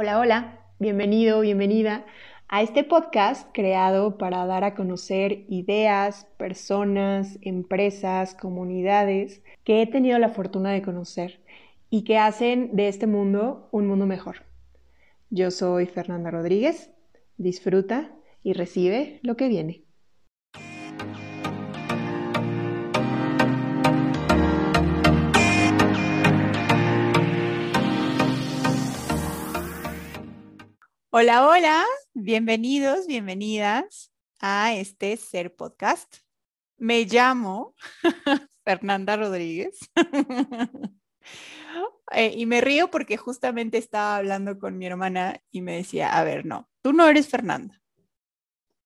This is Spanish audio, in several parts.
Hola, hola, bienvenido, bienvenida a este podcast creado para dar a conocer ideas, personas, empresas, comunidades que he tenido la fortuna de conocer y que hacen de este mundo un mundo mejor. Yo soy Fernanda Rodríguez, disfruta y recibe lo que viene. Hola, hola, bienvenidos, bienvenidas a este Ser Podcast. Me llamo Fernanda Rodríguez eh, y me río porque justamente estaba hablando con mi hermana y me decía, a ver, no, tú no eres Fernanda.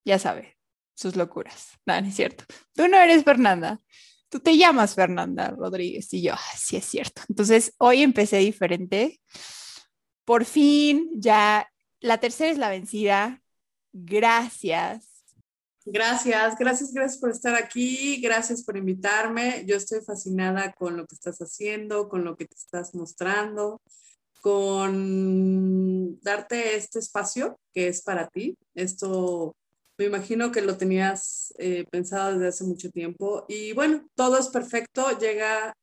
Ya sabe, sus locuras. No, no es cierto. Tú no eres Fernanda. Tú te llamas Fernanda Rodríguez. Y yo, sí es cierto. Entonces, hoy empecé diferente. Por fin ya la tercera es la vencida. Gracias. Gracias, gracias, gracias por estar aquí, gracias por invitarme. Yo estoy fascinada con lo que estás haciendo, con lo que te estás mostrando, con darte este espacio que es para ti. Esto me imagino que lo tenías eh, pensado desde hace mucho tiempo y bueno, todo es perfecto, llega,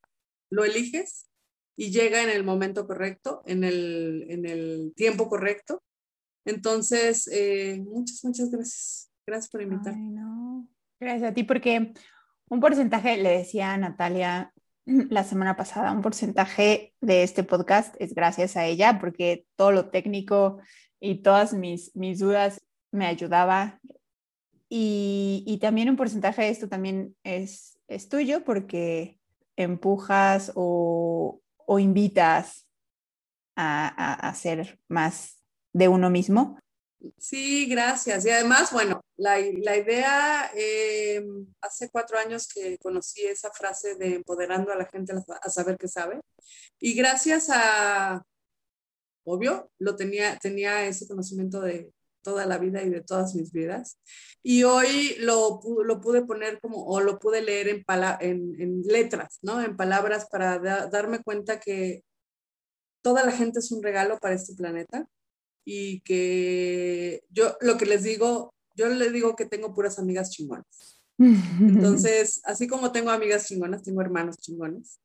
lo eliges y llega en el momento correcto, en el, en el tiempo correcto entonces, eh, muchas, muchas gracias. Gracias por invitarme. Gracias a ti, porque un porcentaje, le decía a Natalia la semana pasada, un porcentaje de este podcast es gracias a ella, porque todo lo técnico y todas mis, mis dudas me ayudaba. Y, y también un porcentaje de esto también es, es tuyo, porque empujas o, o invitas a, a, a ser más de uno mismo. Sí, gracias. Y además, bueno, la, idea, eh, hace cuatro años que conocí esa frase de empoderando a la gente a saber que sabe. Y gracias a, obvio, lo tenía, tenía ese conocimiento de toda la vida y de todas mis vidas. Y hoy lo, lo pude poner como, o lo pude leer en, en, en letras, ¿no? En palabras para darme cuenta que toda la gente es un regalo para este planeta y que yo lo que les digo, yo les digo que tengo puras amigas chingonas. Entonces, así como tengo amigas chingonas, tengo hermanos chingones.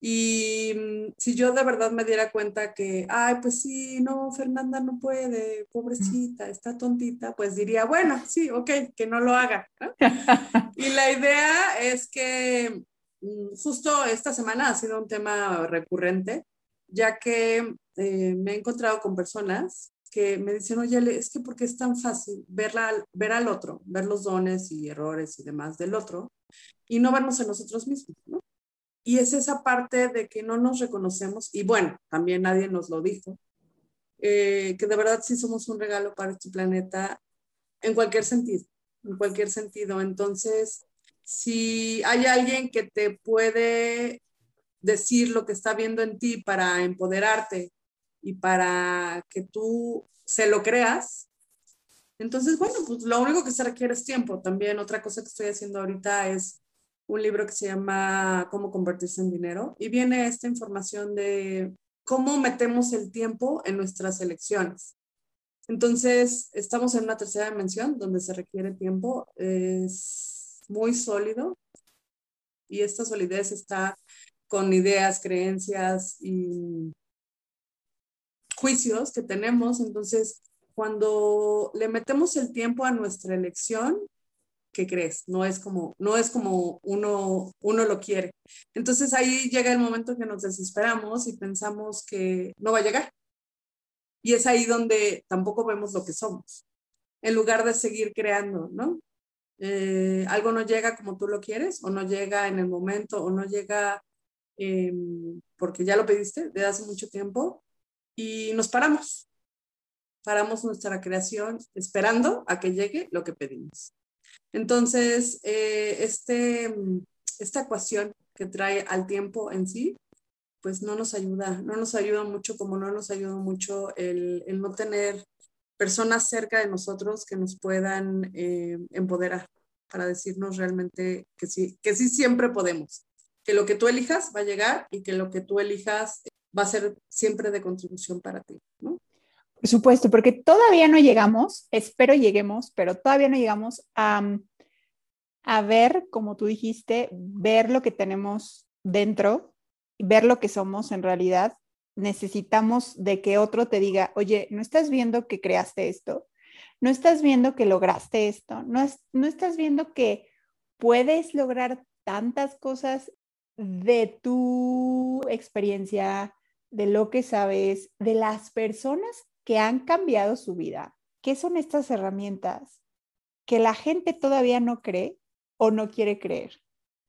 Y mm, si yo de verdad me diera cuenta que, ay, pues sí, no, Fernanda no puede, pobrecita, está tontita, pues diría, bueno, sí, ok, que no lo haga. y la idea es que mm, justo esta semana ha sido un tema recurrente, ya que eh, me he encontrado con personas que me dicen, oye, es que porque es tan fácil verla, ver al otro, ver los dones y errores y demás del otro y no vernos en nosotros mismos, ¿no? Y es esa parte de que no nos reconocemos, y bueno, también nadie nos lo dijo, eh, que de verdad sí somos un regalo para este planeta en cualquier sentido, en cualquier sentido. Entonces, si hay alguien que te puede decir lo que está viendo en ti para empoderarte y para que tú se lo creas. Entonces, bueno, pues lo único que se requiere es tiempo. También otra cosa que estoy haciendo ahorita es un libro que se llama Cómo convertirse en dinero y viene esta información de cómo metemos el tiempo en nuestras elecciones. Entonces, estamos en una tercera dimensión donde se requiere tiempo, es muy sólido y esta solidez está con ideas, creencias y juicios que tenemos. Entonces, cuando le metemos el tiempo a nuestra elección, ¿qué crees? No es como, no es como uno, uno lo quiere. Entonces ahí llega el momento que nos desesperamos y pensamos que no va a llegar. Y es ahí donde tampoco vemos lo que somos, en lugar de seguir creando, ¿no? Eh, algo no llega como tú lo quieres, o no llega en el momento, o no llega em, porque ya lo pediste desde hace mucho tiempo, y nos paramos. Paramos nuestra creación esperando a que llegue lo que pedimos. Entonces, eh, este, esta ecuación que trae al tiempo en sí, pues no nos ayuda, no nos ayuda mucho como no nos ayuda mucho el, el no tener personas cerca de nosotros que nos puedan eh, empoderar para decirnos realmente que sí, que sí siempre podemos, que lo que tú elijas va a llegar y que lo que tú elijas va a ser siempre de contribución para ti, ¿no? Por supuesto, porque todavía no llegamos, espero lleguemos, pero todavía no llegamos a, a ver, como tú dijiste, ver lo que tenemos dentro, ver lo que somos en realidad. Necesitamos de que otro te diga, oye, ¿no estás viendo que creaste esto? ¿No estás viendo que lograste esto? ¿No, no estás viendo que puedes lograr tantas cosas de tu experiencia, de lo que sabes, de las personas que han cambiado su vida. ¿Qué son estas herramientas que la gente todavía no cree o no quiere creer?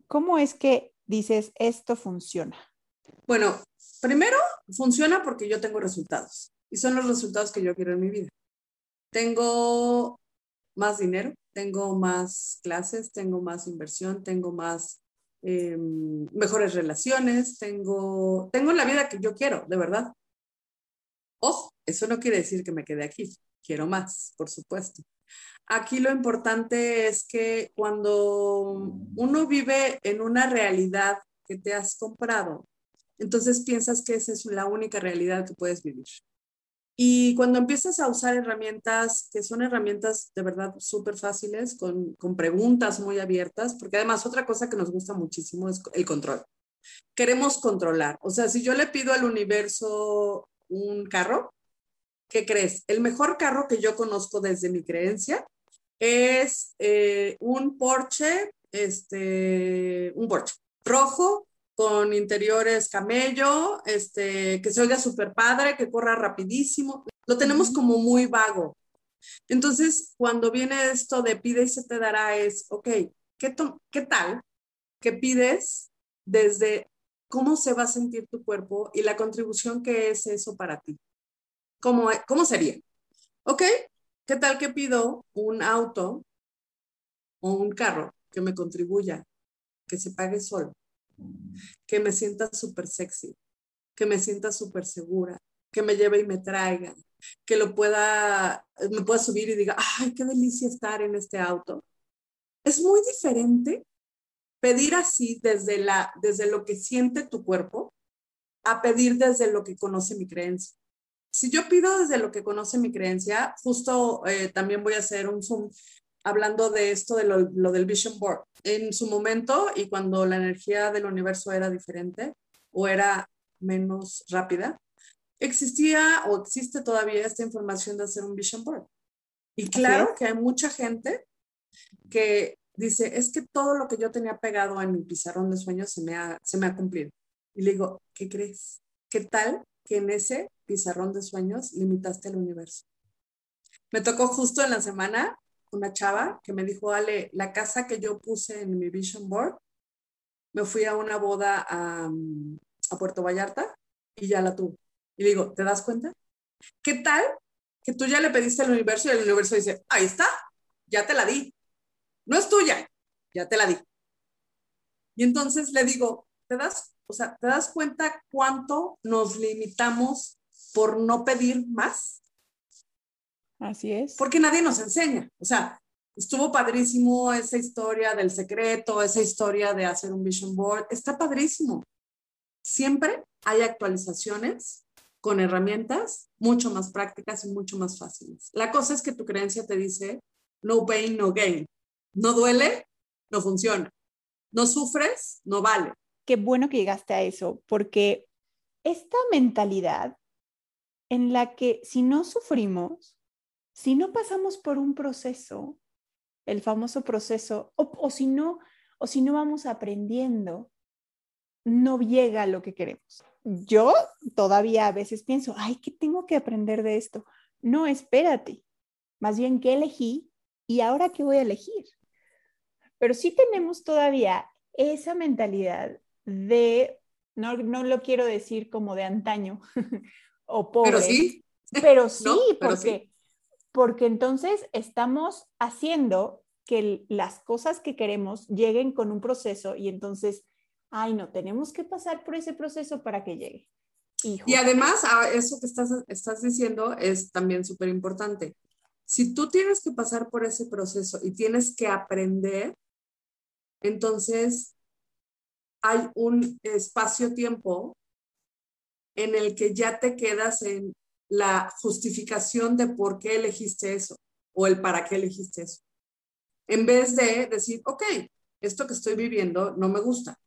¿Cómo es que dices esto funciona? Bueno, primero funciona porque yo tengo resultados y son los resultados que yo quiero en mi vida. Tengo más dinero, tengo más clases, tengo más inversión, tengo más eh, mejores relaciones, tengo, tengo la vida que yo quiero, de verdad. Ojo, eso no quiere decir que me quede aquí, quiero más, por supuesto. Aquí lo importante es que cuando uno vive en una realidad que te has comprado, entonces piensas que esa es la única realidad que puedes vivir. Y cuando empiezas a usar herramientas que son herramientas de verdad súper fáciles, con, con, preguntas muy abiertas, porque además otra cosa que nos gusta muchísimo es el control. Queremos controlar. O sea, si yo le pido al universo un carro, ¿qué crees? El mejor carro que yo conozco desde mi creencia es eh, un Porsche, este, un Porsche rojo con interiores camello, este, que se oiga súper padre, que corra rapidísimo. Lo tenemos como muy vago. Entonces, cuando viene esto de pide y se te dará, es, ok, ¿qué, ¿qué tal que pides desde cómo se va a sentir tu cuerpo y la contribución que es eso para ti? ¿Cómo, cómo sería? Ok, ¿qué tal que pido un auto o un carro que me contribuya, que se pague solo? Que me sienta súper sexy, que me sienta súper segura, que me lleve y me traiga, que lo pueda, me pueda subir y diga, ay, qué delicia estar en este auto. Es muy diferente pedir así desde, la, desde lo que siente tu cuerpo a pedir desde lo que conoce mi creencia. Si yo pido desde lo que conoce mi creencia, justo eh, también voy a hacer un Zoom hablando de esto, de lo, del Vision Board. En su momento y cuando la energía del universo era diferente o era menos rápida, existía o existe todavía esta información de hacer un Vision Board. Y claro que hay mucha gente que dice, es que todo lo que yo tenía pegado en mi pizarrón de sueños se me ha, se me ha cumplido. Y le digo, ¿qué crees? ¿Qué tal que en ese pizarrón de sueños limitaste el universo? Me tocó justo en la semana una chava que me dijo, Ale, la casa que yo puse en mi vision board, me fui a una boda a, a Puerto Vallarta y ya la tuve. Y digo, ¿te das cuenta? ¿Qué tal que tú ya le pediste al universo y el universo dice, ahí está, ya te la di. No es tuya, ya te la di. Y entonces le digo, ¿te das, o sea, ¿te das cuenta cuánto nos limitamos por no pedir más? Así es. Porque nadie nos enseña. O sea, estuvo padrísimo esa historia del secreto, esa historia de hacer un vision board. Está padrísimo. Siempre hay actualizaciones con herramientas mucho más prácticas y mucho más fáciles. La cosa es que tu creencia te dice, no pain, no gain. No duele, no funciona. No sufres, no vale. Qué bueno que llegaste a eso, porque esta mentalidad en la que si no sufrimos, si no pasamos por un proceso, el famoso proceso, o, si no, o si no vamos aprendiendo, no llega a lo que queremos. Yo todavía a veces pienso, ay, ¿qué tengo que aprender de esto? No, espérate. Más bien, ¿qué elegí? ¿Y ahora qué voy a elegir? Pero sí tenemos todavía esa mentalidad de, no, no lo quiero decir como de antaño o pobre. Pero sí. Pero sí, porque porque entonces estamos haciendo que las cosas que queremos lleguen con un proceso y entonces, ay, no, tenemos que pasar por ese proceso para que llegue. Y además, ah, eso que estás, estás diciendo es también súper importante. Si tú tienes que pasar por ese proceso y tienes que aprender, entonces hay un espacio-tiempo en el que ya te quedas en la justificación de por qué elegiste eso o el para qué elegiste eso. En vez de decir, ok, esto que estoy viviendo no me gusta.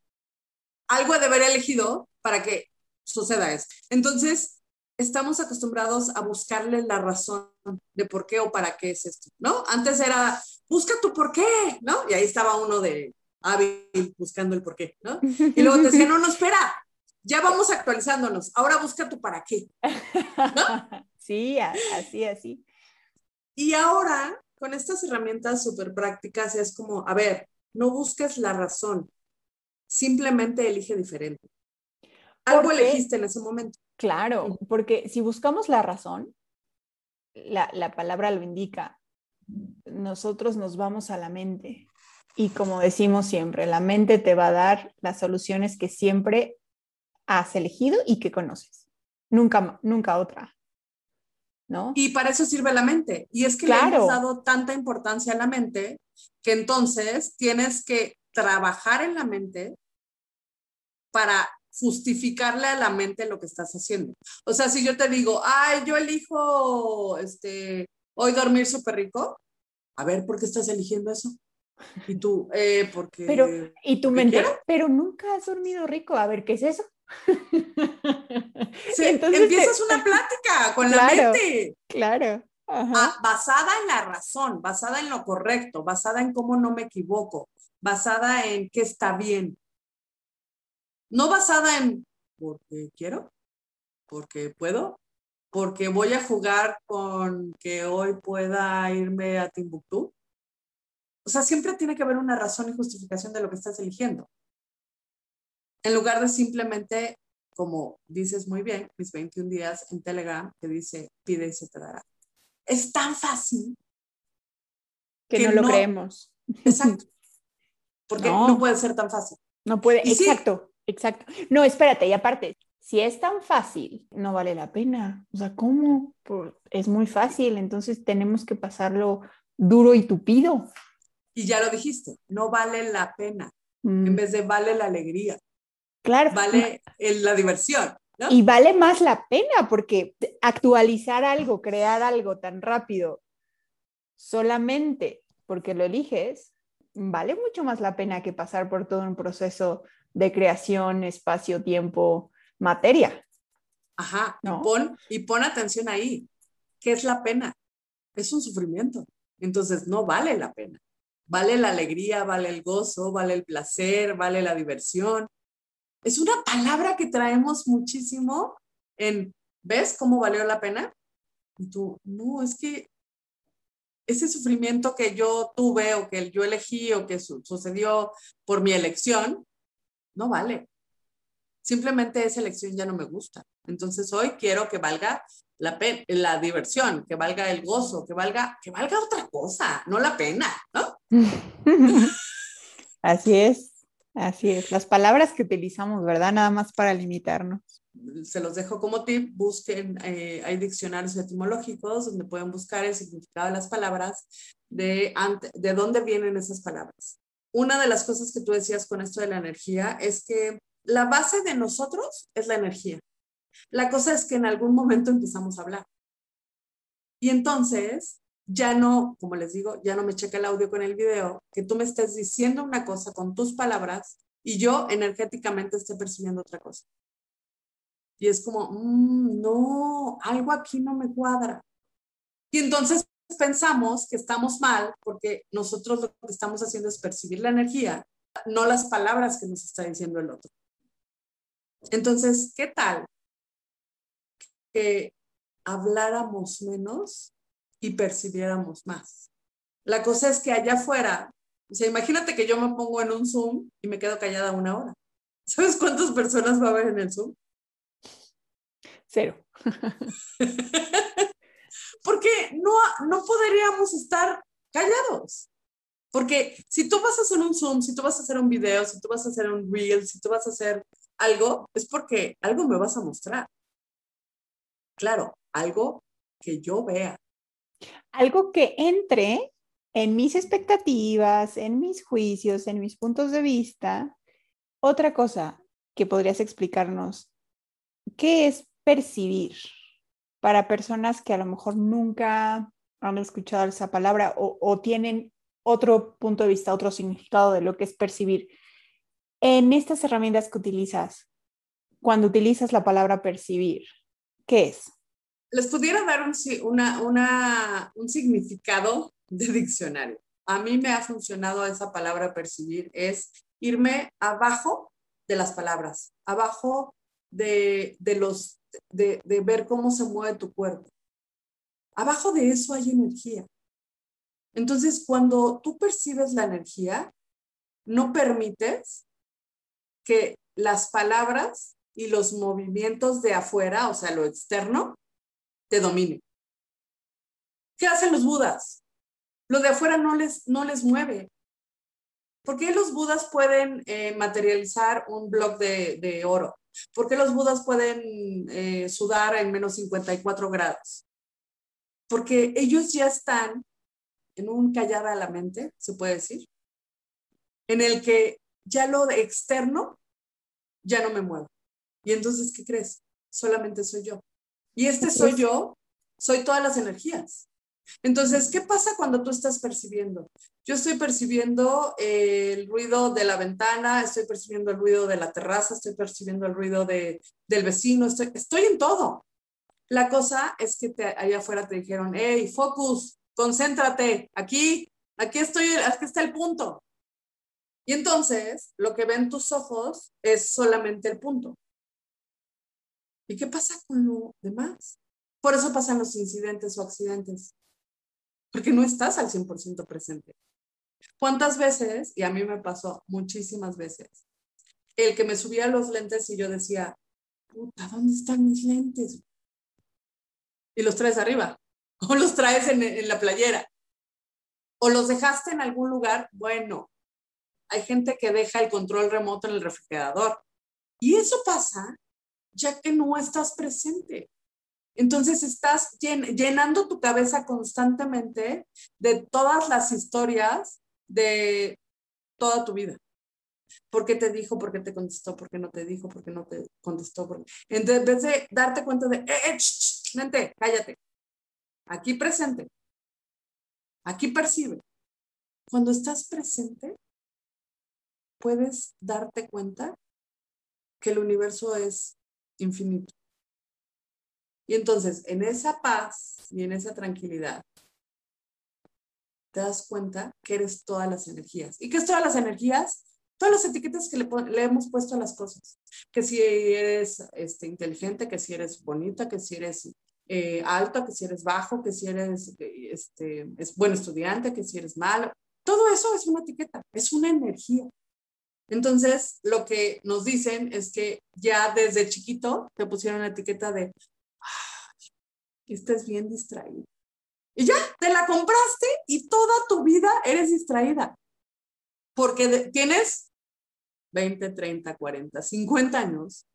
Algo de haber elegido para que suceda eso. Entonces, estamos acostumbrados a buscarle la razón de por qué o para qué es esto, ¿no? Antes era, busca tu por qué, ¿no? Y ahí estaba uno de hábil buscando el por qué, ¿no? Y luego te decía, no, no, espera, ya vamos actualizándonos, ahora busca tu para qué, ¿no? Sí, así, así. Y ahora, con estas herramientas súper prácticas, es como, a ver, no busques la razón, simplemente elige diferente. Algo elegiste en ese momento. Claro, porque si buscamos la razón, la, la palabra lo indica, nosotros nos vamos a la mente. Y como decimos siempre, la mente te va a dar las soluciones que siempre has elegido y que conoces. Nunca, nunca otra. ¿No? Y para eso sirve la mente. Y es que le hemos dado tanta importancia a la mente que entonces tienes que trabajar en la mente para justificarle a la mente lo que estás haciendo. O sea, si yo te digo, ay, yo elijo este, hoy dormir súper rico, a ver, ¿por qué estás eligiendo eso? Y tú, eh, porque... Pero, y tu mente, pero nunca has dormido rico, a ver, ¿qué es eso? Sí, empiezas una plática con la mente. Claro. Ah, basada en la razón, basada en lo correcto, basada en cómo no me equivoco, basada en qué está bien. No basada en porque quiero, porque puedo, porque voy a jugar con que hoy pueda irme a Timbuktu. O sea, siempre tiene que haber una razón y justificación de lo que estás eligiendo. En lugar de simplemente, como dices muy bien, mis 21 días en Telegram, que dice, pide y se te dará. Es tan fácil. Que, no lo creemos. Exacto. Porque no. puede ser tan fácil. No puede, exacto, exacto. No, espérate, y aparte, si es tan fácil, no vale la pena. O sea, ¿cómo? Pues es muy fácil, entonces tenemos que pasarlo duro y tupido. Y ya lo dijiste, no vale la pena, en mm. vez de vale la alegría. Claro. Vale la diversión. Y vale más la pena porque actualizar algo, crear algo tan rápido, solamente porque lo eliges, vale mucho más la pena que pasar por todo un proceso de creación, espacio, tiempo, materia. Ajá, y, pon, y pon atención ahí. ¿Qué es la pena? Es un sufrimiento. Entonces no vale la pena. Vale la alegría, vale el gozo, vale el placer, vale la diversión. Es una palabra que traemos muchísimo en, ¿ves cómo valió la pena? Y tú, no, es que ese sufrimiento que yo tuve o que yo elegí o que sucedió por mi elección, no vale. Simplemente esa elección ya no me gusta. Entonces hoy quiero que valga la, la diversión, que valga el gozo, que valga, que valga otra cosa, no la pena, ¿no? Así es, así es. Las palabras que utilizamos, ¿verdad? Nada más para limitarnos. Se los dejo como tip, busquen, eh, hay diccionarios etimológicos donde pueden buscar el significado de las palabras, de, de dónde vienen esas palabras. Una de las cosas que tú decías con esto de la energía es que la base de nosotros es la energía. La cosa es que en algún momento empezamos a hablar. Y entonces, ya no, como les digo, ya no me checa el audio con el video, que tú me estés diciendo una cosa con tus palabras y yo energéticamente esté percibiendo otra cosa. Y es como, mm, no, algo aquí no me cuadra. Y entonces pensamos que estamos mal porque nosotros lo que estamos haciendo es percibir la energía, no las palabras que nos está diciendo el otro. Entonces, ¿qué tal que habláramos menos y percibiéramos más? La cosa es que allá afuera, o sea, imagínate que yo me pongo en un Zoom y me quedo callada una hora. ¿Sabes cuántas personas va a haber en el Zoom? Cero. Porque no, no podríamos estar callados. Porque si tú vas a hacer un Zoom, si tú vas a hacer un video, si tú vas a hacer un reel, si tú vas a hacer algo, es porque algo me vas a mostrar. Claro, algo que yo vea. Algo que entre en mis expectativas, en mis juicios, en mis puntos de vista. Otra cosa que podrías explicarnos, ¿qué es percibir? para personas que a lo mejor nunca han escuchado esa palabra o, tienen otro punto de vista, otro significado de lo que es percibir. En estas herramientas que utilizas, cuando utilizas la palabra percibir, ¿qué es? Les pudiera dar un, significado de diccionario. A mí me ha funcionado esa palabra percibir, es irme abajo de las palabras, abajo de, los, de, de ver cómo se mueve tu cuerpo. Abajo de eso hay energía. Entonces, cuando tú percibes la energía, no permites que las palabras y los movimientos de afuera, o sea, lo externo, te dominen. ¿Qué hacen los budas? Lo de afuera no les, no les mueve. ¿Por qué los budas pueden eh, materializar un bloque de, de, oro? ¿Por qué los budas pueden eh, sudar en menos 54 grados? Porque ellos ya están en un callar a la mente, se puede decir, en el que ya lo externo ya no me mueve. Y entonces, ¿qué crees? Solamente soy yo. Y este soy yo, soy todas las energías. Entonces, ¿qué pasa cuando tú estás percibiendo? Yo estoy percibiendo el ruido de la ventana, estoy percibiendo el ruido de la terraza, estoy percibiendo el ruido de, del vecino, estoy, estoy en todo. La cosa es que te, allá afuera te dijeron, hey, focus, concéntrate, aquí, aquí estoy, aquí está el punto. Y entonces lo que ven tus ojos es solamente el punto. ¿Y qué pasa con lo demás? Por eso pasan los incidentes o accidentes, porque no estás al 100% presente. ¿Cuántas veces, y a mí me pasó muchísimas veces, el que me subía los lentes y yo decía, puta, ¿dónde están mis lentes? Y los traes arriba, o los traes en, la playera, o los dejaste en algún lugar, bueno, hay gente que deja el control remoto en el refrigerador. Y eso pasa ya que no estás presente. Entonces estás llenando tu cabeza constantemente de todas las historias de toda tu vida. ¿Por qué te dijo? ¿Por qué te contestó? ¿Por qué no te dijo? ¿Por qué no te contestó? en vez de darte cuenta de, eh, eh, mente, cállate. Aquí presente. Aquí percibe. Cuando estás presente, puedes darte cuenta que el universo es infinito. Y entonces, en esa paz y en esa tranquilidad, te das cuenta que eres todas las energías. ¿Y qué es todas las energías? Todas las etiquetas que le, hemos puesto a las cosas. Que si eres este, inteligente, que si eres bonita, que si eres eh, alto, que si eres bajo, que si eres este, es buen estudiante, que si eres malo. Todo eso es una etiqueta, es una energía. Entonces, lo que nos dicen es que ya desde chiquito te pusieron la etiqueta de, estás bien distraído. Y ya, te la compraste y toda tu vida eres distraída. Porque tienes 20, 30, 40, 50 años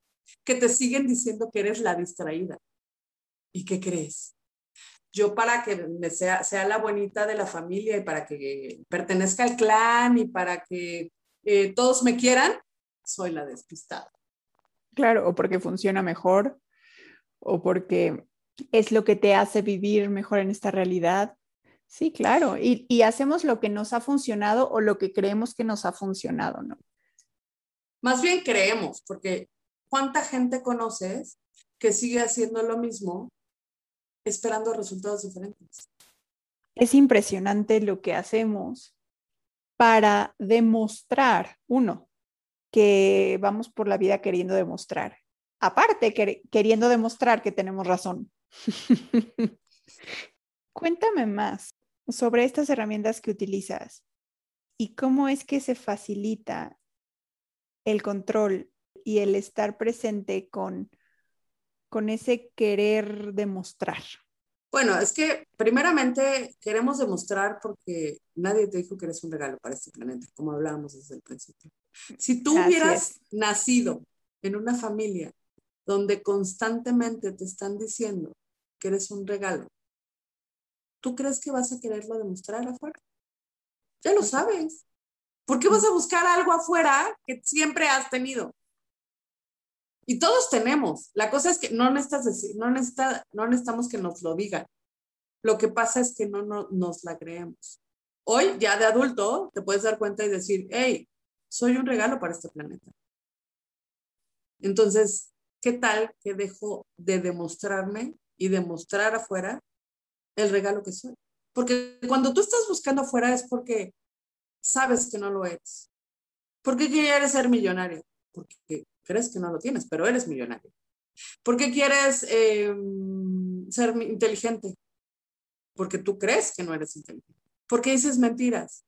que te siguen diciendo que eres la distraída. ¿Y qué crees? Yo para que me sea, sea la bonita de la familia y para que pertenezca al clan y para que eh, todos me quieran, soy la despistada. Claro, o porque funciona mejor, o porque es lo que te hace vivir mejor en esta realidad. Sí, claro, y, y hacemos lo que nos ha funcionado o lo que creemos que nos ha funcionado, ¿no? Más bien creemos, porque ¿cuánta gente conoces que sigue haciendo lo mismo esperando resultados diferentes? Es impresionante lo que hacemos para demostrar, uno, que vamos por la vida queriendo demostrar. Aparte, queriendo demostrar que tenemos razón. Cuéntame más sobre estas herramientas que utilizas y cómo es que se facilita el control y el estar presente con, con ese querer demostrar. Bueno, es que primeramente queremos demostrar porque nadie te dijo que eres un regalo para este planeta, como hablábamos desde el principio. Si tú hubieras nacido en una familia donde constantemente te están diciendo que eres un regalo, ¿tú crees que vas a quererlo demostrar afuera? Ya lo sabes. ¿Por qué vas a buscar algo afuera que siempre has tenido? Y todos tenemos. La cosa es que no, necesitas decir, no, necesita, no necesitamos que nos lo digan. Lo que pasa es que no, no nos la creemos. Hoy, ya de adulto, te puedes dar cuenta y decir, hey, soy un regalo para este planeta. Entonces, ¿qué tal que dejo de demostrarme y demostrar afuera el regalo que soy? Porque cuando tú estás buscando afuera es porque sabes que no lo eres. ¿Por qué quieres ser millonario? Porque crees que no lo tienes, pero eres millonario. ¿Por qué quieres em, ser inteligente? Porque tú crees que no eres inteligente. ¿Por qué dices mentiras?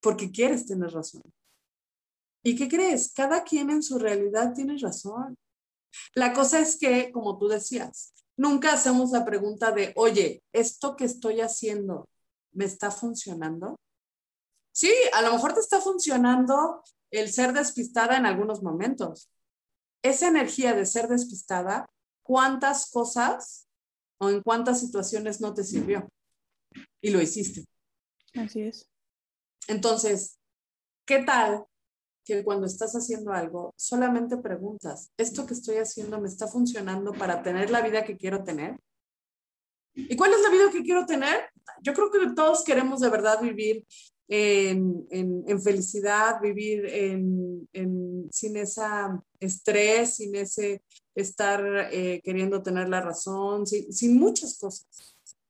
Porque quieres tener razón. ¿Y qué crees? Cada quien en su realidad tiene razón. La cosa es que, como tú decías, nunca hacemos la pregunta de, oye, ¿esto que estoy haciendo me está funcionando? Sí, a lo mejor te está funcionando el ser despistada en algunos momentos. Esa energía de ser despistada, ¿cuántas cosas o en cuántas situaciones no te sirvió? Y lo hiciste. Así es. Entonces, ¿qué tal que cuando estás haciendo algo, solamente preguntas, ¿esto que estoy haciendo me está funcionando para tener la vida que quiero tener? ¿Y cuál es la vida que quiero tener? Yo creo que todos queremos de verdad vivir en, en, felicidad, vivir en, sin ese estrés, sin ese estar eh, queriendo tener la razón, sin, sin muchas cosas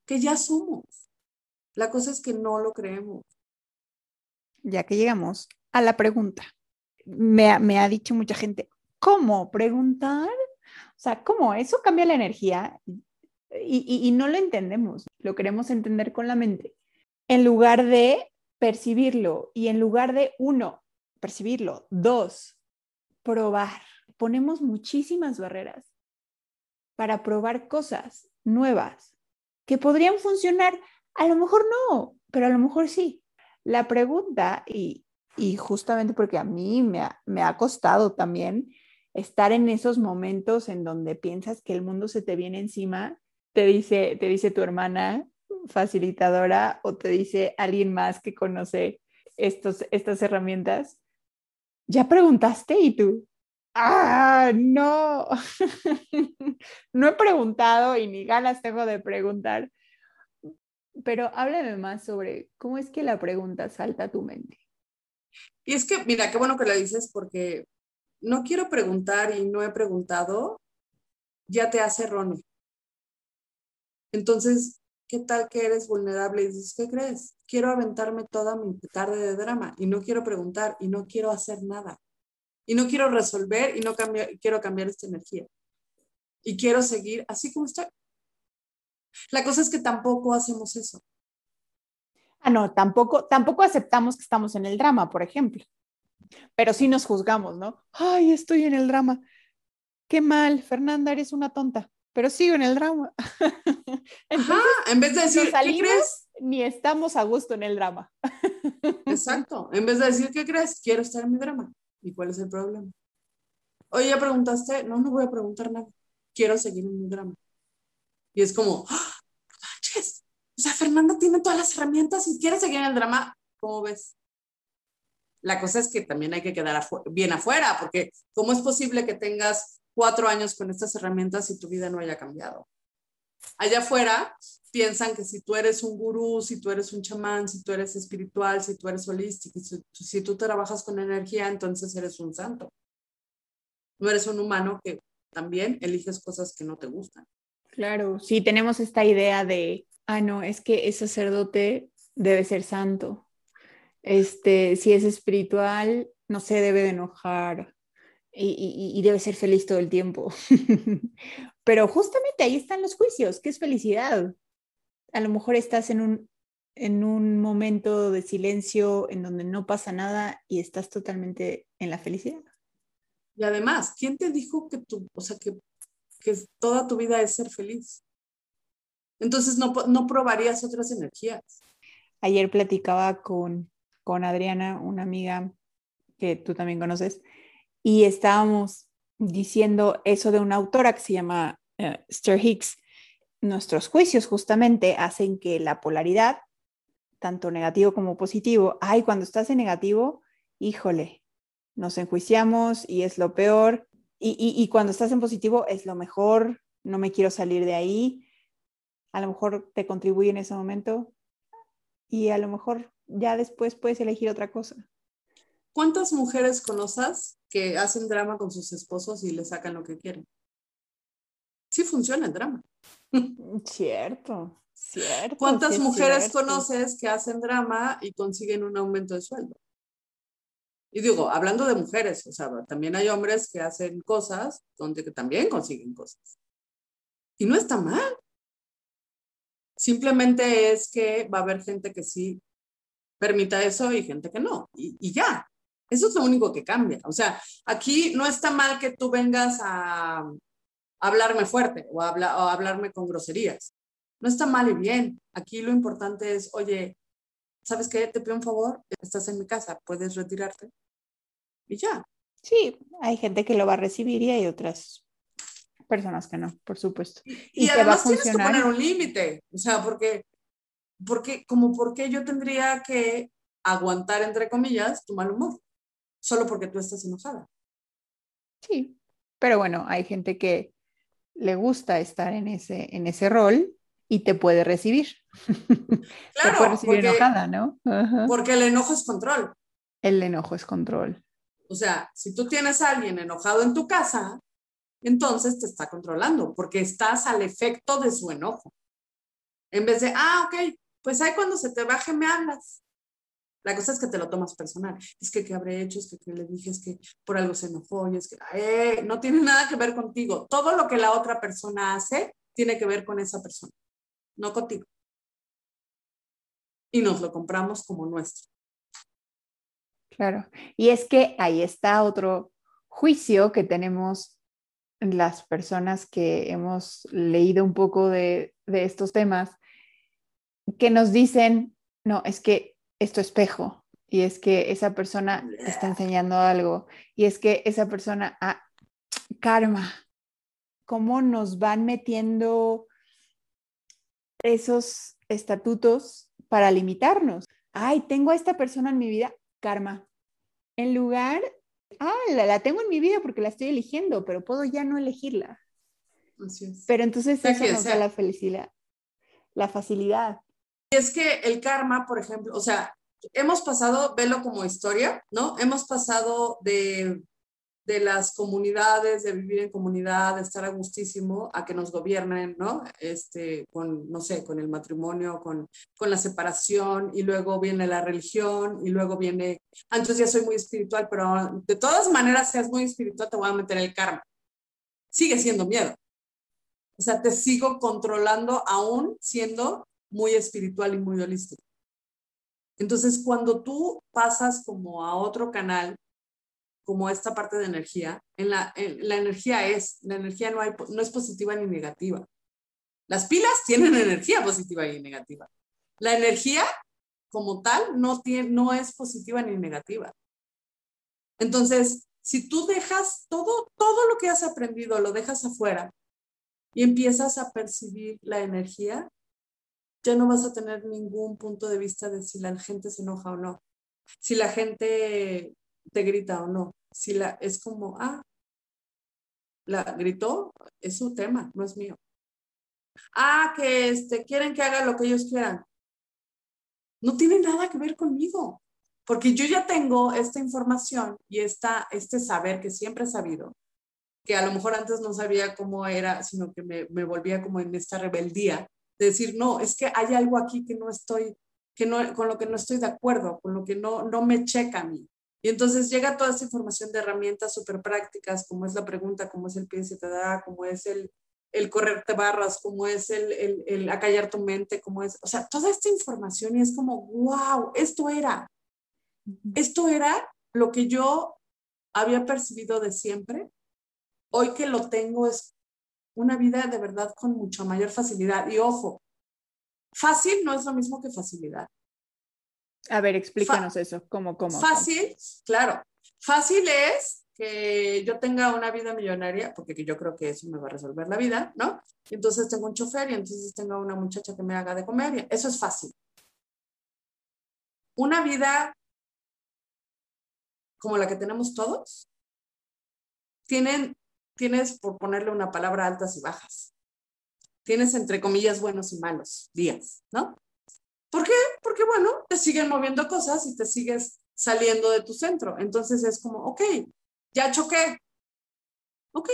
que ya somos. La cosa es que no lo creemos. Ya que llegamos a la pregunta, me, ha dicho mucha gente, ¿cómo preguntar? O sea, ¿cómo? Eso cambia la energía y, y, no lo entendemos, lo queremos entender con la mente. En lugar de percibirlo y en lugar de uno, percibirlo, dos, probar. Ponemos muchísimas barreras para probar cosas nuevas que podrían funcionar. A lo mejor no, pero a lo mejor sí. La pregunta, y, y justamente porque a mí me ha, me ha costado también estar en esos momentos en donde piensas que el mundo se te viene encima, te dice, te dice tu hermana facilitadora o te dice alguien más que conoce estos, estas herramientas. ¿Ya preguntaste y tú? Ah, no, no he preguntado y ni ganas tengo de preguntar. Pero háblame más sobre cómo es que la pregunta salta a tu mente. Y es que, mira, qué bueno que lo dices porque no quiero preguntar y no he preguntado, ya te hace erróneo. Entonces, ¿qué tal que eres vulnerable y dices, ¿qué crees? Quiero aventarme toda mi tarde de drama y no quiero preguntar y no quiero hacer nada. Y no quiero resolver y no quiero cambiar esta energía. Y quiero seguir así como estoy. La cosa es que tampoco hacemos eso. Ah, no, tampoco, tampoco aceptamos que estamos en el drama, por ejemplo. Pero sí nos juzgamos, ¿no? Ay, estoy en el drama. Qué mal, Fernanda, eres una tonta, pero sigo en el drama. Ajá, en vez de decir, ¿qué crees? Ni estamos a gusto en el drama. Exacto, en vez de decir, ¿qué crees? Quiero estar en mi drama. ¿Y cuál es el problema? Oye, ya preguntaste, no, no voy a preguntar nada. Quiero seguir en mi drama. Y es como, ¡Ah! O sea, Fernanda tiene todas las herramientas y quiere seguir en el drama. ¿Cómo ves? La cosa es que también hay que quedar bien afuera, porque ¿cómo es posible que tengas cuatro años con estas herramientas y tu vida no haya cambiado? Allá afuera piensan que si tú eres un gurú, si tú eres un chamán, si tú eres espiritual, si tú eres holístico, si, si tú trabajas con energía, entonces eres un santo. No eres un humano que también eliges cosas que no te gustan. Claro, sí, tenemos esta idea de ah, no, es que ese sacerdote debe ser santo. Este, si es espiritual, no se debe de enojar y, debe ser feliz todo el tiempo. Pero justamente ahí están los juicios, ¿qué es felicidad? A lo mejor estás en un, en un momento de silencio en donde no pasa nada y estás totalmente en la felicidad. Y además, ¿quién te dijo que tú, o sea, que, que toda tu vida es ser feliz? Entonces no, no probarías otras energías. Ayer platicaba con, con Adriana, una amiga que tú también conoces, y estábamos diciendo eso de una autora que se llama uh, Hicks. Nuestros juicios justamente hacen que la polaridad, tanto negativo como positivo, ay, cuando estás en negativo, híjole, nos enjuiciamos y es lo peor. y, cuando estás en positivo es lo mejor, no me quiero salir de ahí, a lo mejor te contribuye en ese momento y a lo mejor ya después puedes elegir otra cosa. ¿Cuántas mujeres conoces que hacen drama con sus esposos y le sacan lo que quieren? Sí funciona el drama. Cierto, cierto. ¿Cuántas mujeres conoces que hacen drama y consiguen un aumento de sueldo? Y digo, hablando de mujeres, o sea, también hay hombres que hacen cosas donde que también consiguen cosas. Y no está mal. Simplemente es que va a haber gente que sí permita eso y gente que no. Y, ya. Eso es lo único que cambia. O sea, aquí no está mal que tú vengas a, hablarme fuerte o, o hablarme con groserías. No está mal y bien. Aquí lo importante es, oye, ¿sabes qué? Te pido un favor, estás en mi casa, puedes retirarte. Y ya. Sí, hay gente que lo va a recibir y hay otras personas que no, por supuesto. Y, además tienes que poner un límite, o sea, porque, porque, como porque yo tendría que aguantar, entre comillas, tu mal humor, solo porque tú estás enojada. Sí, pero bueno, hay gente que le gusta estar en ese, en ese rol y te puede recibir. Claro, te puede recibir enojada, ¿no? Porque el enojo es control. El enojo es control. O sea, si tú tienes a alguien enojado en tu casa, entonces te está controlando porque estás al efecto de su enojo. En vez de, ah, ok, pues ahí cuando se te baje me hablas. La cosa es que te lo tomas personal. Es que, ¿qué habré hecho? Es que, le dije? Es que por algo se enojó. Y es que, eh, no tiene nada que ver contigo. Todo lo que la otra persona hace tiene que ver con esa persona no contigo. Y nos lo compramos como nuestro. Claro. Y es que ahí está otro juicio que tenemos las personas que hemos leído un poco de, de estos temas, que nos dicen, no, es que esto espejo, y es que esa persona está enseñando algo, y es que esa persona, ah, karma, cómo nos van metiendo esos estatutos para limitarnos. Ay, tengo a esta persona en mi vida, karma. En lugar, ah, la, tengo en mi vida porque la estoy eligiendo, pero puedo ya no elegirla. Pero entonces eso nos da la felicidad, la facilidad. Y es que el karma, por ejemplo, o sea, hemos pasado, velo como historia, ¿no? Hemos pasado de de las comunidades, de vivir en comunidad, de estar a gustísimo, a que nos gobiernen, ¿no? Este, con, no sé, con el matrimonio, con, con la separación, y luego viene la religión, y luego viene, antes ya soy muy espiritual, pero de todas maneras, seas muy espiritual, te voy a meter el karma. Sigue siendo miedo. O sea, te sigo controlando aún siendo muy espiritual y muy holístico. Entonces, cuando tú pasas como a otro canal como esta parte de energía, en la, la energía es, la energía no, hay, no es positiva ni negativa. Las pilas tienen energía positiva y negativa. La energía como tal no, tiene, no es positiva ni negativa. Entonces, si tú dejas todo, todo lo que has aprendido, lo dejas afuera y empiezas a percibir la energía, ya no vas a tener ningún punto de vista de si la gente se enoja o no, si la gente te grita o no si la, es como, ah, la gritó, es su tema, no es mío. Ah, que este, quieren que haga lo que ellos quieran. No tiene nada que ver conmigo, porque yo ya tengo esta información y esta, este saber que siempre he sabido, que a lo mejor antes no sabía cómo era, sino que me, me volvía como en esta rebeldía, de decir, no, es que hay algo aquí que no estoy, que no, con lo que no estoy de acuerdo, con lo que no, no me checa a mí. Y entonces llega toda esta información de herramientas súper prácticas, como es la pregunta, como es el pie se te da, como es el, el correrte barras, como es el, el, el acallar tu mente, como es, o sea, toda esta información y es como, wow, esto era, esto era lo que yo había percibido de siempre. Hoy que lo tengo es una vida de verdad con mucha mayor facilidad. Y ojo, fácil no es lo mismo que facilidad. A ver, explícanos eso, ¿cómo, cómo? Fácil, claro. Fácil es que yo tenga una vida millonaria, porque yo creo que eso me va a resolver la vida, ¿no? Y entonces tengo un chofer y entonces tengo una muchacha que me haga de comer. Eso es fácil. Una vida como la que tenemos todos, tienen tienes, por ponerle una palabra, altas y bajas. Tienes, entre comillas, buenos y malos días, ¿no? ¿Por qué? Porque, bueno, te siguen moviendo cosas y te sigues saliendo de tu centro. Entonces es como, ok, ya choqué. Ok,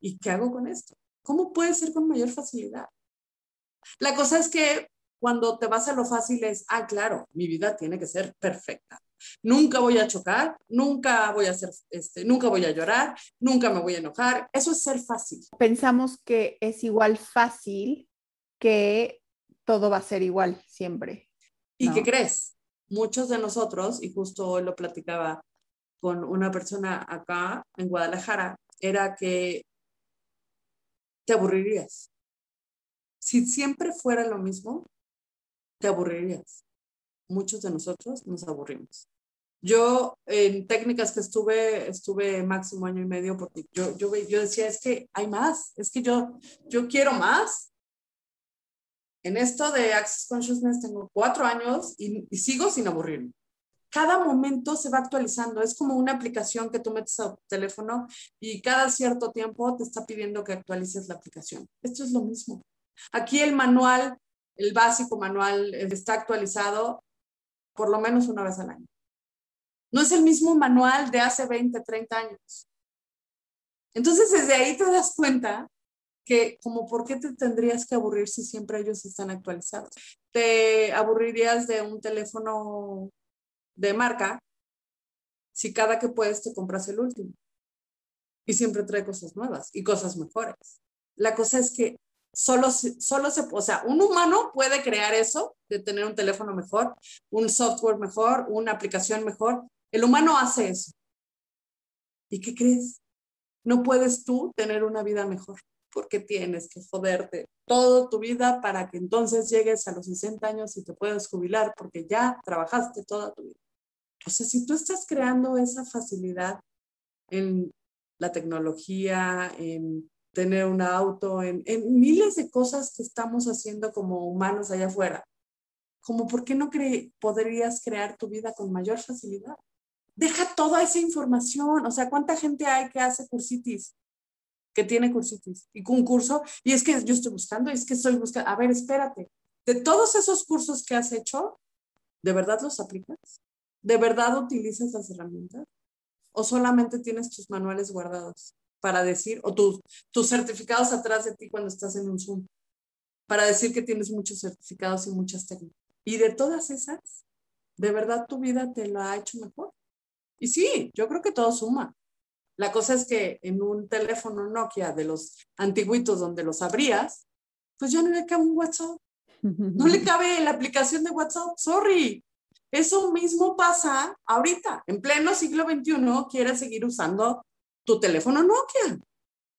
¿y qué hago con esto? ¿Cómo puede ser con mayor facilidad? La cosa es que cuando te vas a lo fácil es, ah, claro, mi vida tiene que ser perfecta. Nunca voy a chocar, nunca voy a hacer, este, nunca voy a llorar, nunca me voy a enojar. Eso es ser fácil. Pensamos que es igual fácil que todo va a ser igual siempre. ¿Y qué crees? Muchos de nosotros, y justo hoy lo platicaba con una persona acá en Guadalajara, era que te aburrirías. Si siempre fuera lo mismo, te aburrirías. Muchos de nosotros nos aburrimos. Yo en técnicas que estuve, estuve máximo año y medio porque yo, yo, yo decía, es que hay más, es que yo, yo quiero más. En esto de Access Consciousness tengo cuatro años y, y sigo sin aburrirme cada momento se va actualizando. Es como una aplicación que tú metes a tu teléfono y cada cierto tiempo te está pidiendo que actualices la aplicación. Esto es lo mismo. Aquí el manual, el básico manual, está actualizado por lo menos una vez al año. No es el mismo manual de hace 20, 30 años. Entonces, desde ahí te das cuenta que como por qué te tendrías que aburrir si siempre ellos están actualizados. Te aburrirías de un teléfono de marca si cada que puedes te compras el último. Y siempre trae cosas nuevas y cosas mejores. La cosa es que solo, solo se, o sea, un humano puede crear eso, de tener un teléfono mejor, un software mejor, una aplicación mejor. El humano hace eso. ¿Y qué crees? No puedes tú tener una vida mejor porque tienes que joderte toda tu vida para que entonces llegues a los 60 años y te puedas jubilar porque ya trabajaste toda tu vida. O sea, si tú estás creando esa facilidad en la tecnología, en tener un auto, en, miles de cosas que estamos haciendo como humanos allá afuera, como por qué no podrías crear tu vida con mayor facilidad? Deja toda esa información, o sea, ¿cuánta gente hay que hace cursitis? que tiene cursitis y un curso, y es que yo estoy buscando, y es que estoy buscando, a ver, espérate, de todos esos cursos que has hecho, ¿de verdad los aplicas? ¿De verdad utilizas las herramientas? ¿O solamente tienes tus manuales guardados para decir, o tus, tus certificados atrás de ti cuando estás en un Zoom, para decir que tienes muchos certificados y muchas técnicas? Y de todas esas, ¿de verdad tu vida te la ha hecho mejor? Y sí, yo creo que todo suma. La cosa es que en un teléfono Nokia de los antiguitos donde los abrías, pues ya no le cabe un WhatsApp. No le cabe la aplicación de WhatsApp. Sorry. Eso mismo pasa ahorita, en pleno siglo XXI, quieres seguir usando tu teléfono Nokia.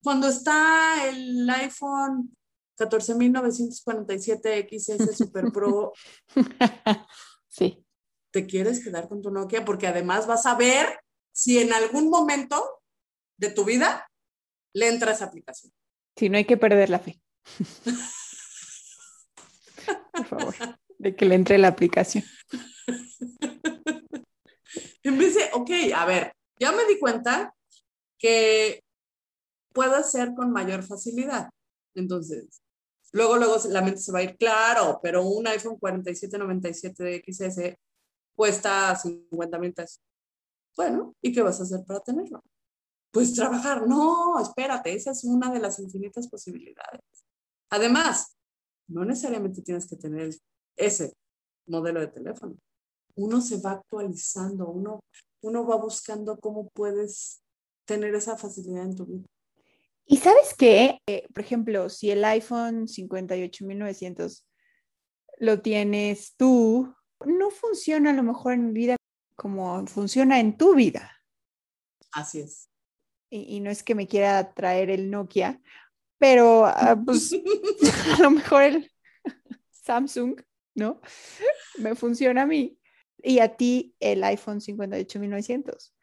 Cuando está el iPhone 14.947 XS Super Pro, sí. Te quieres quedar con tu Nokia porque además vas a ver si en algún momento de tu vida le entra esa aplicación. Sí, no hay que perder la fe. Por favor, de que le entre la aplicación. En vez de, ok, a ver, ya me di cuenta que puedo hacer con mayor facilidad. Entonces, luego, luego la mente se va a ir, claro, pero un iPhone 4797 de XS cuesta 50 mil pesos. Bueno, ¿y qué vas a hacer para tenerlo? Pues trabajar. No, espérate, esa es una de las infinitas posibilidades. Además, no necesariamente tienes que tener ese modelo de teléfono. Uno se va actualizando, uno, uno va buscando cómo puedes tener esa facilidad en tu vida. Y sabes qué, eh, por ejemplo, si el iPhone 58900 lo tienes tú, no funciona a lo mejor en mi vida como funciona en tu vida. Así es. Y, no es que me quiera traer el Nokia, pero ah, pues a lo mejor el Samsung, ¿no? Me funciona a mí y a ti el iPhone 58900.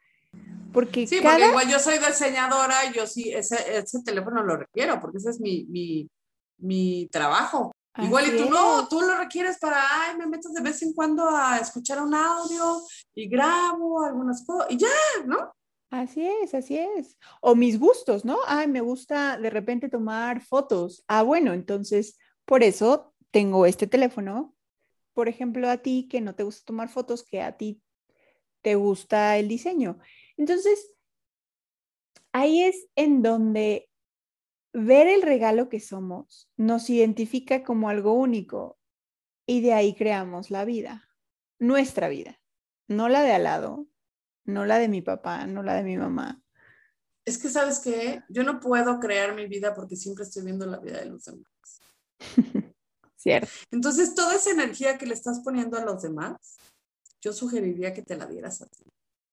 Porque sí, porque igual yo soy diseñadora, yo sí, ese, ese teléfono lo requiero, porque ese es mi, mi, mi trabajo. Igual y tú no, tú lo requieres para, ay, me meto de vez en cuando a escuchar un audio y grabo algunas cosas y ya, ¿no? Así es, así es. O mis gustos, ¿no? Ay, me gusta de repente tomar fotos. Ah, bueno, entonces por eso tengo este teléfono. Por ejemplo, a ti que no te gusta tomar fotos, que a ti te gusta el diseño. Entonces, ahí es en donde ver el regalo que somos nos identifica como algo único y de ahí creamos la vida, nuestra vida, no la de al lado, no la de mi papá, no la de mi mamá. Es que, ¿sabes qué? Yo no puedo crear mi vida porque siempre estoy viendo la vida de los demás. Cierto. Entonces, toda esa energía que le estás poniendo a los demás, yo sugeriría que te la dieras a ti.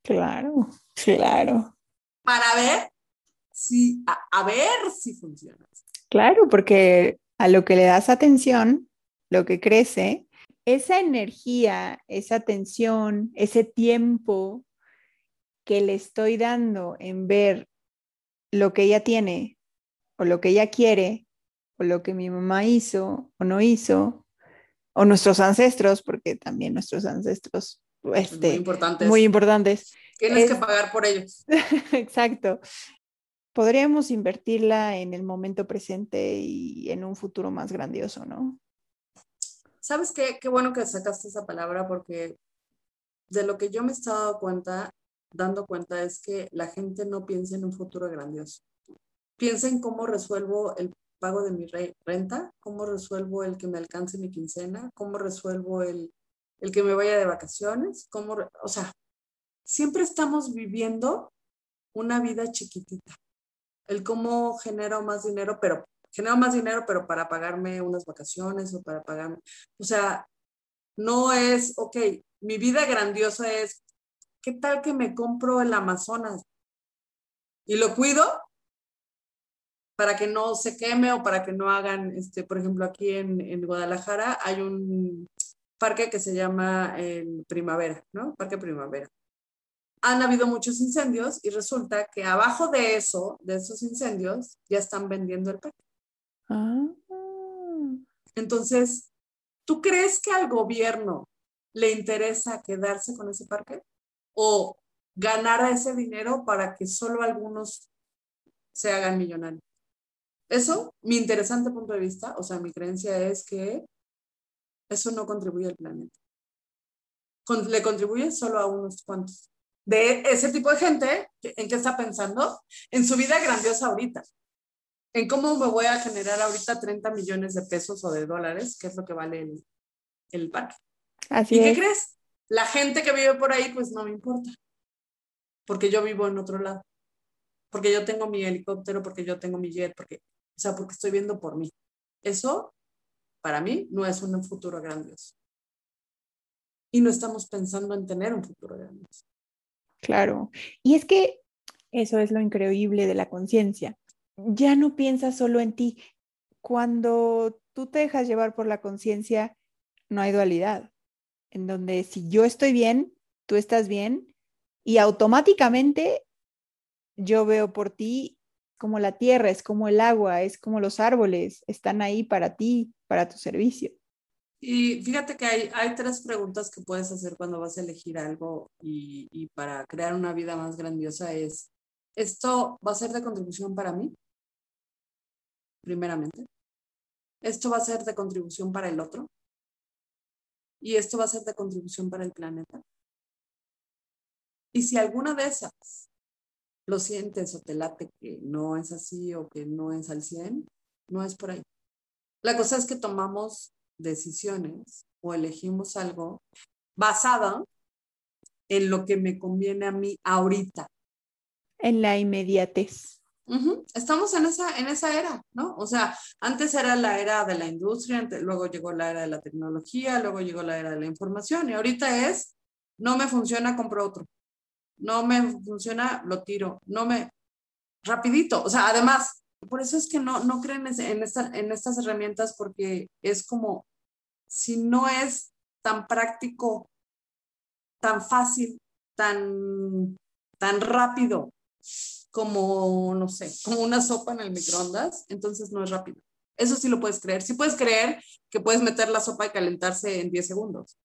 Claro, claro. Para ver si, a, ver si funciona. Claro, porque a lo que le das atención, lo que crece, esa energía, esa atención, ese tiempo que le estoy dando en ver lo que ella tiene o lo que ella quiere o lo que mi mamá hizo o no hizo o nuestros ancestros, porque también nuestros ancestros este, muy importantes. Muy importantes. Tienes que pagar por ellos. Exacto. Podríamos invertirla en el momento presente y en un futuro más grandioso, ¿no? ¿Sabes qué? Qué bueno que sacaste esa palabra porque de lo que yo me he estado cuenta, dando cuenta es que la gente no piensa en un futuro grandioso. Piensa en cómo resuelvo el pago de mi renta, cómo resuelvo el que me alcance mi quincena, cómo resuelvo el, el que me vaya de vacaciones, cómo, o sea, siempre estamos viviendo una vida chiquitita. El cómo genero más dinero, pero genero más dinero, pero para pagarme unas vacaciones o para pagarme, o sea, no es, ok, mi vida grandiosa es, ¿qué tal que me compro el Amazonas? Y lo cuido para que no se queme o para que no hagan, este, por ejemplo, aquí en, en Guadalajara hay un parque que se llama el Primavera, ¿no? Parque Primavera. Han habido muchos incendios y resulta que abajo de eso, de esos incendios, ya están vendiendo el parque. Ah. Entonces, ¿tú crees que al gobierno le interesa quedarse con ese parque? ¿O ganar ese dinero para que solo algunos se hagan millonarios? Eso, mi interesante punto de vista, o sea, mi creencia es que eso no contribuye al planeta. le contribuye solo a unos cuantos. De ese tipo de gente, ¿en qué está pensando? En su vida grandiosa ahorita. En cómo me voy a generar ahorita 30 millones de pesos o de dólares, que es lo que vale el, el parque. Así ¿Y qué crees? La gente que vive por ahí, pues no me importa. Porque yo vivo en otro lado. Porque yo tengo mi helicóptero, porque yo tengo mi jet, porque, o sea, porque estoy viendo por mí. Eso para mí no es un futuro grandioso. Y no estamos pensando en tener un futuro grandioso. Claro. Y es que eso es lo increíble de la conciencia. Ya no piensas solo en ti. Cuando tú te dejas llevar por la conciencia, no hay dualidad. En donde si yo estoy bien, tú estás bien y automáticamente yo veo por ti como la tierra, es como el agua, es como los árboles, están ahí para ti, para tu servicio. Y fíjate que hay, tres preguntas que puedes hacer cuando vas a elegir algo y, y para crear una vida más grandiosa es, ¿esto va a ser de contribución para mí? Primeramente. ¿Esto va a ser de contribución para el otro? ¿Y esto va a ser de contribución para el planeta? Y si alguna de esas lo sientes o te late que no es así o que no es al 100, no es por ahí. La cosa es que tomamos decisiones o elegimos algo basado en lo que me conviene a mí ahorita. En la inmediatez. Estamos en esa, en esa era, ¿no? O sea, antes era la era de la industria, luego llegó la era de la tecnología, luego llegó la era de la información y ahorita es, no me funciona, compro otro. No me funciona, lo tiro. No me, rapidito. O sea, además, por eso es que no, no creen en, esta, en estas herramientas porque es como, si no es tan práctico, tan fácil, tan, tan rápido como, no sé, como una sopa en el microondas, entonces no es rápido. Eso sí lo puedes creer. Sí puedes creer que puedes meter la sopa y calentarse en 10 segundos.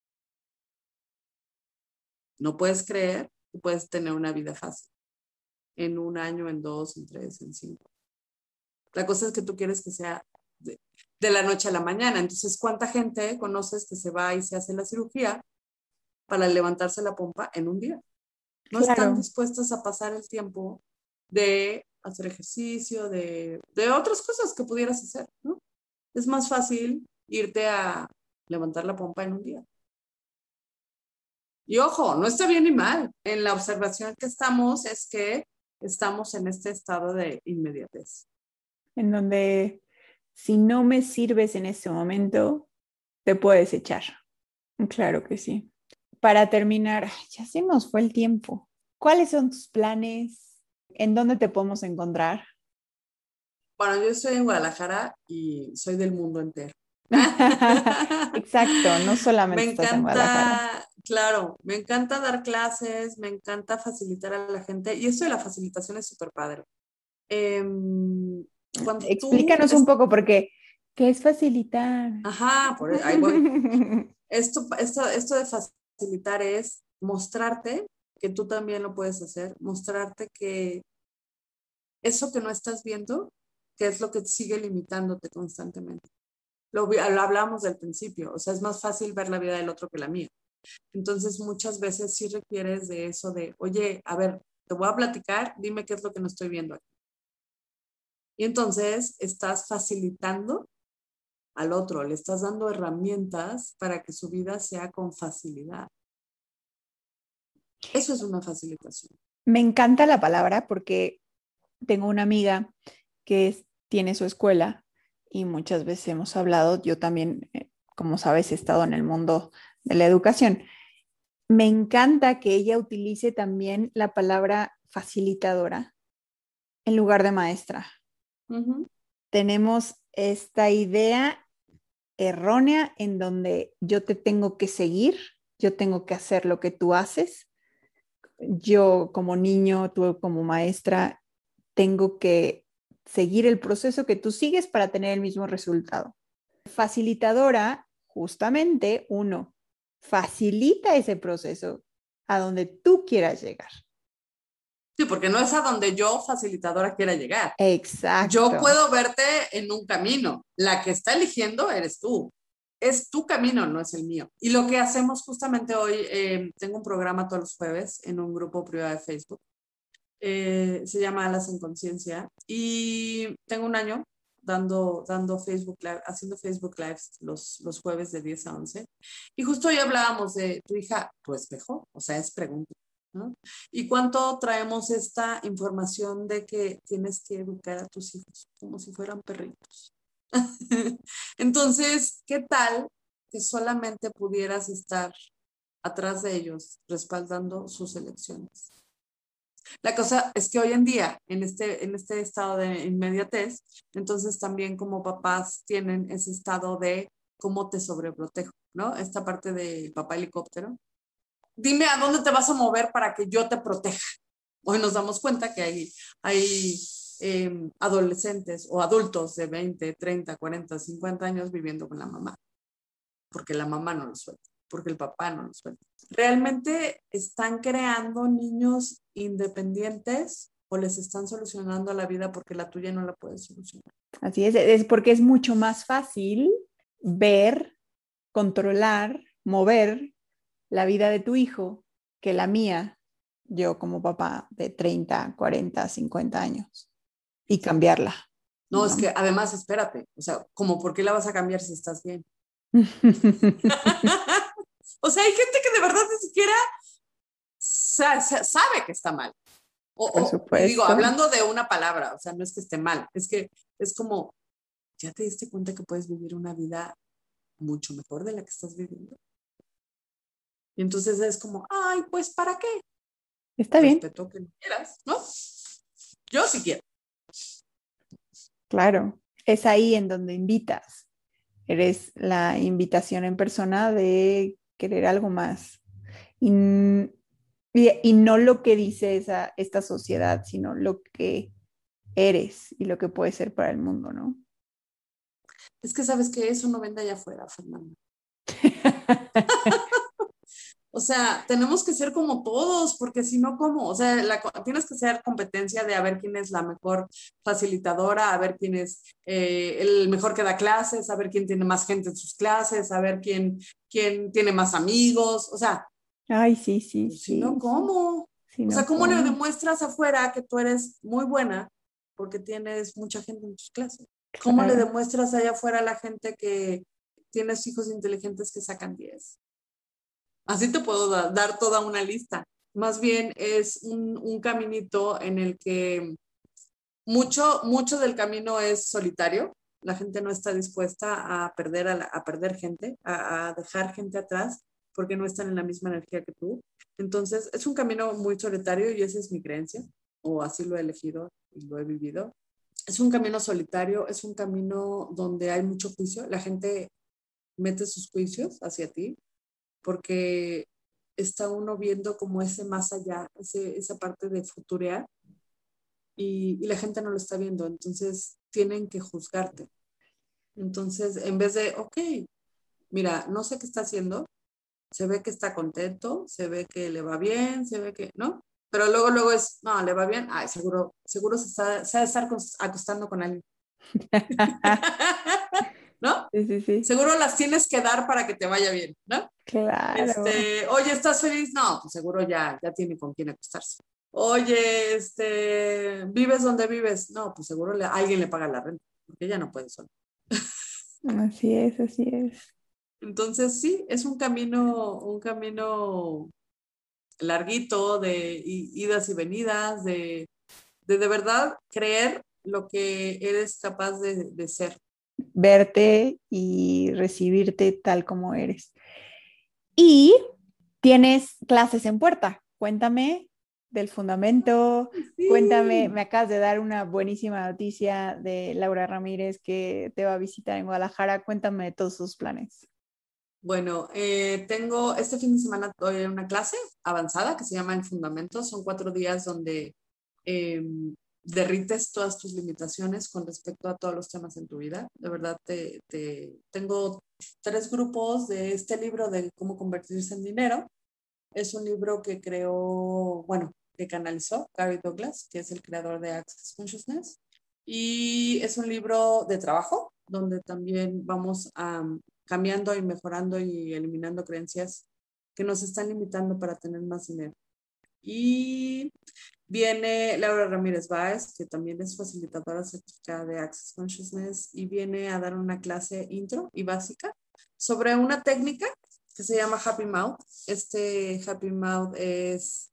No puedes creer que puedes tener una vida fácil. en un año, en dos, en tres, en cinco. La cosa es que tú quieres que sea de, la noche a la mañana. Entonces, ¿cuánta gente conoces que se va y se hace la cirugía para levantarse la pompa en un día? No están dispuestas a pasar el tiempo de hacer ejercicio, de, de otras cosas que pudieras hacer, ¿no? Es más fácil irte a levantar la pompa en un día. Y ojo, no está bien ni mal. En la observación que estamos es que estamos en este estado de inmediatez. En donde si no me sirves en este momento, te puedes echar. Claro que sí. Para terminar, ya se nos fue el tiempo. ¿Cuáles son tus planes? ¿En dónde te podemos encontrar? Bueno, yo estoy en Guadalajara y soy del mundo entero. Exacto, no solamente me encanta, claro, me encanta dar clases, me encanta facilitar a la gente y esto de la facilitación es súper padre. Explícanos un poco porque ¿qué es facilitar? Ajá, por ahí voy. esto, esto, esto de facilitar es mostrarte que tú también lo puedes hacer, mostrarte que eso que no estás viendo, que es lo que sigue limitándote constantemente. Lo, lo hablamos del principio, o sea, es más fácil ver la vida del otro que la mía. Entonces, muchas veces sí requieres de eso de, oye, a ver, te voy a platicar, dime qué es lo que no estoy viendo aquí. Y entonces estás facilitando al otro, le estás dando herramientas para que su vida sea con facilidad. Eso es una facilitación. Me encanta la palabra porque tengo una amiga que tiene su escuela y muchas veces hemos hablado, yo también, eh, como sabes, he estado en el mundo de la educación. Me encanta que ella utilice también la palabra facilitadora en lugar de maestra. Tenemos esta idea errónea en donde yo te tengo que seguir, yo tengo que hacer lo que tú haces. Yo como niño, tú como maestra, tengo que seguir el proceso que tú sigues para tener el mismo resultado. Facilitadora, justamente, uno, facilita ese proceso a donde tú quieras llegar. Sí, porque no es a donde yo, facilitadora, quiera llegar. Exacto. Yo puedo verte en un camino. La que está eligiendo eres tú. Es tu camino, no es el mío. Y lo que hacemos justamente hoy, eh, tengo un programa todos los jueves en un grupo privado de Facebook eh, se llama Alas en Conciencia. Y tengo un año dando, dando Facebook Live, haciendo Facebook Lives los, los jueves de 10 a 11. Y justo hoy hablábamos de tu hija, tu espejo, o sea, es pregunta. ¿No? ¿Y cuánto traemos esta información de que tienes que educar a tus hijos como si fueran perritos? Entonces, ¿qué tal que solamente pudieras estar atrás de ellos respaldando sus elecciones? La cosa es que hoy en día, en este, en este estado de inmediatez, entonces también como papás tienen ese estado de cómo te sobreprotejo, ¿no? Esta parte del papá helicóptero. Dime a dónde te vas a mover para que yo te proteja. Hoy nos damos cuenta que hay, hay em, adolescentes o adultos de 20, 30, 40, 50 años viviendo con la mamá, porque la mamá no lo suelta porque el papá no lo suelta. ¿Realmente están creando niños independientes o les están solucionando la vida porque la tuya no la puedes solucionar? Así es, es porque es mucho más fácil ver, controlar, mover la vida de tu hijo que la mía, yo como papá de 30, 40, 50 años, y cambiarla. No, es que además, espérate, o sea, como por qué la vas a cambiar si estás bien. O sea, hay gente que de verdad ni siquiera sabe que está mal. O, digo, hablando de una palabra, o sea, no es que esté mal, es que es como, ¿ya te diste cuenta que puedes vivir una vida mucho mejor de la que estás viviendo? Y entonces es como, ay, pues, ¿para qué? Está bien. Respeto que quieras, ¿no? Yo sí quiero. Claro, es ahí en donde invitas. Eres la invitación en persona de querer algo más. Y, y, no lo que dice esa, esta sociedad, sino lo que eres y lo que puede ser para el mundo, ¿no? Es que sabes que eso no vende allá afuera, Fernando. O sea, tenemos que ser como todos, porque si no, ¿cómo? O sea, tienes que ser competencia de a ver quién es la mejor facilitadora, a ver quién es eh, el mejor que da clases, a ver quién tiene más gente en sus clases, a ver quién, quién tiene más amigos. O sea, Ay, sí, sí, pues, Si no, ¿cómo? o sea, ¿cómo, le demuestras afuera que tú eres muy buena porque tienes mucha gente en tus clases? ¿Cómo le demuestras allá afuera a la gente que tienes hijos inteligentes que sacan 10? Así te puedo dar toda una lista. Más bien es un, caminito en el que mucho, mucho del camino es solitario. La gente no está dispuesta a perder, a, perder gente, a, dejar gente atrás porque no están en la misma energía que tú. Entonces, es un camino muy solitario y esa es mi creencia, o así lo he elegido y lo he vivido. Es un camino solitario, es un camino donde hay mucho juicio. La gente mete sus juicios hacia ti, porque está uno viendo como ese más allá, esa parte de futurear, y, la gente no lo está viendo, entonces tienen que juzgarte. Entonces, en vez de, ok, mira, no sé qué está haciendo, se ve que está contento, se ve que le va bien, se ve que, ¿no? Pero luego, luego es, no, le va bien, ay, seguro, seguro se, está, se va a estar acostando con alguien. ¿no? Sí, sí, sí. Seguro las tienes que dar para que te vaya bien, ¿no? Claro. Este, oye, ¿estás feliz? No, pues seguro ya, ya tiene con quién acostarse. Oye, este, ¿vives donde vives? No, pues seguro le, alguien le paga la renta, porque ella no puede solo. Así es, así es. Entonces, sí, es un camino, un camino larguito de idas y venidas, de de, de verdad creer lo que eres capaz de, de ser verte y recibirte tal como eres. Y tienes clases en puerta. Cuéntame del fundamento, cuéntame, me acabas de dar una buenísima noticia de Laura Ramírez que te va a visitar en Guadalajara. Cuéntame de todos sus planes. Bueno, eh, tengo este fin de semana doy una clase avanzada que se llama El Fundamento. Son cuatro días donde em, derrites todas tus limitaciones con respecto a todos los temas en tu vida. De verdad, te, tengo tres grupos de este libro de cómo convertirse en dinero. Es un libro que creó, bueno, que canalizó Gary Douglas, que es el creador de Access Consciousness. Y es un libro de trabajo donde también vamos a, cambiando y mejorando y eliminando creencias que nos están limitando para tener más dinero. Y Viene Laura Ramírez Báez, que también es facilitadora certificada de Access Consciousness, y viene a dar una clase intro y básica sobre una técnica que se llama Happy Mouth. Este Happy Mouth es,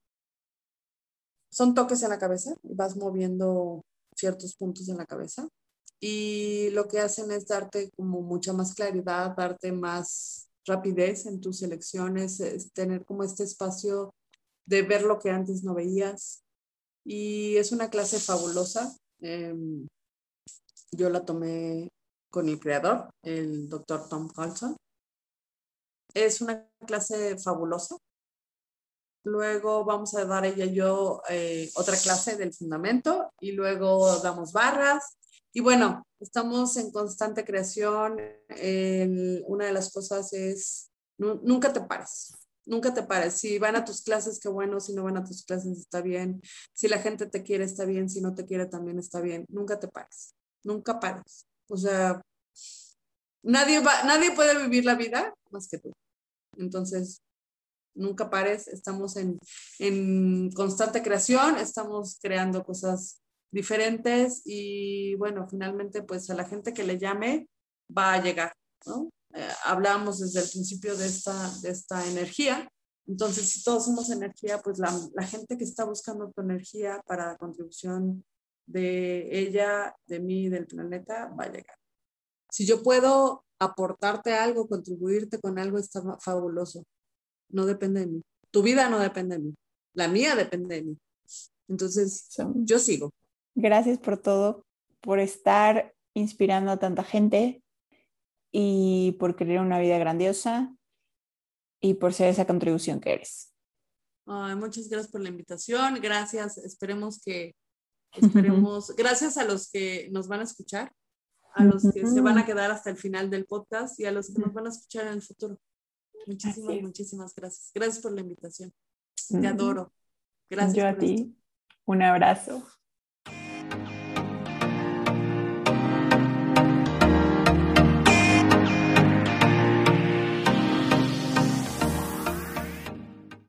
son toques en la cabeza, vas moviendo ciertos puntos en la cabeza y lo que hacen es darte como mucha más claridad, darte más rapidez en tus elecciones, es tener como este espacio de ver lo que antes no veías, y es una clase fabulosa. Em, yo la tomé con el creador, el doctor Tom Carlson. Es una clase fabulosa. Luego vamos a dar ella y yo eh, otra clase del fundamento y luego damos barras. Y bueno, estamos en constante creación. una de las cosas es, nunca te pares nunca te pares. Si van a tus clases, qué bueno. Si no van a tus clases, está bien. Si la gente te quiere, está bien. Si no te quiere, también está bien. Nunca te pares. Nunca pares. O sea, nadie, va, nadie puede vivir la vida más que tú. Entonces, nunca pares. Estamos en, en constante creación. Estamos creando cosas diferentes y bueno, finalmente pues a la gente que le llame va a llegar, ¿no? Eh, hablamos desde el principio de esta, de esta energía. Entonces, si todos somos energía, pues la, la gente que está buscando tu energía para contribución de ella, de mí, del planeta, va a llegar. Si yo puedo aportarte algo, contribuirte con algo, está fabuloso. No depende de mí. Tu vida no depende de mí. La mía depende de mí. Entonces, yo sigo. Gracias por todo, por estar inspirando a tanta gente, y por querer una vida grandiosa y por ser esa contribución que eres. muchas gracias por la invitación, gracias, esperemos que, esperemos, gracias a los que nos van a escuchar, a los que se van a quedar hasta el final del podcast y a los que nos van a escuchar en el futuro. Muchísimas, muchísimas gracias. Gracias por la invitación. Te adoro. Gracias. Yo a ti. Un abrazo.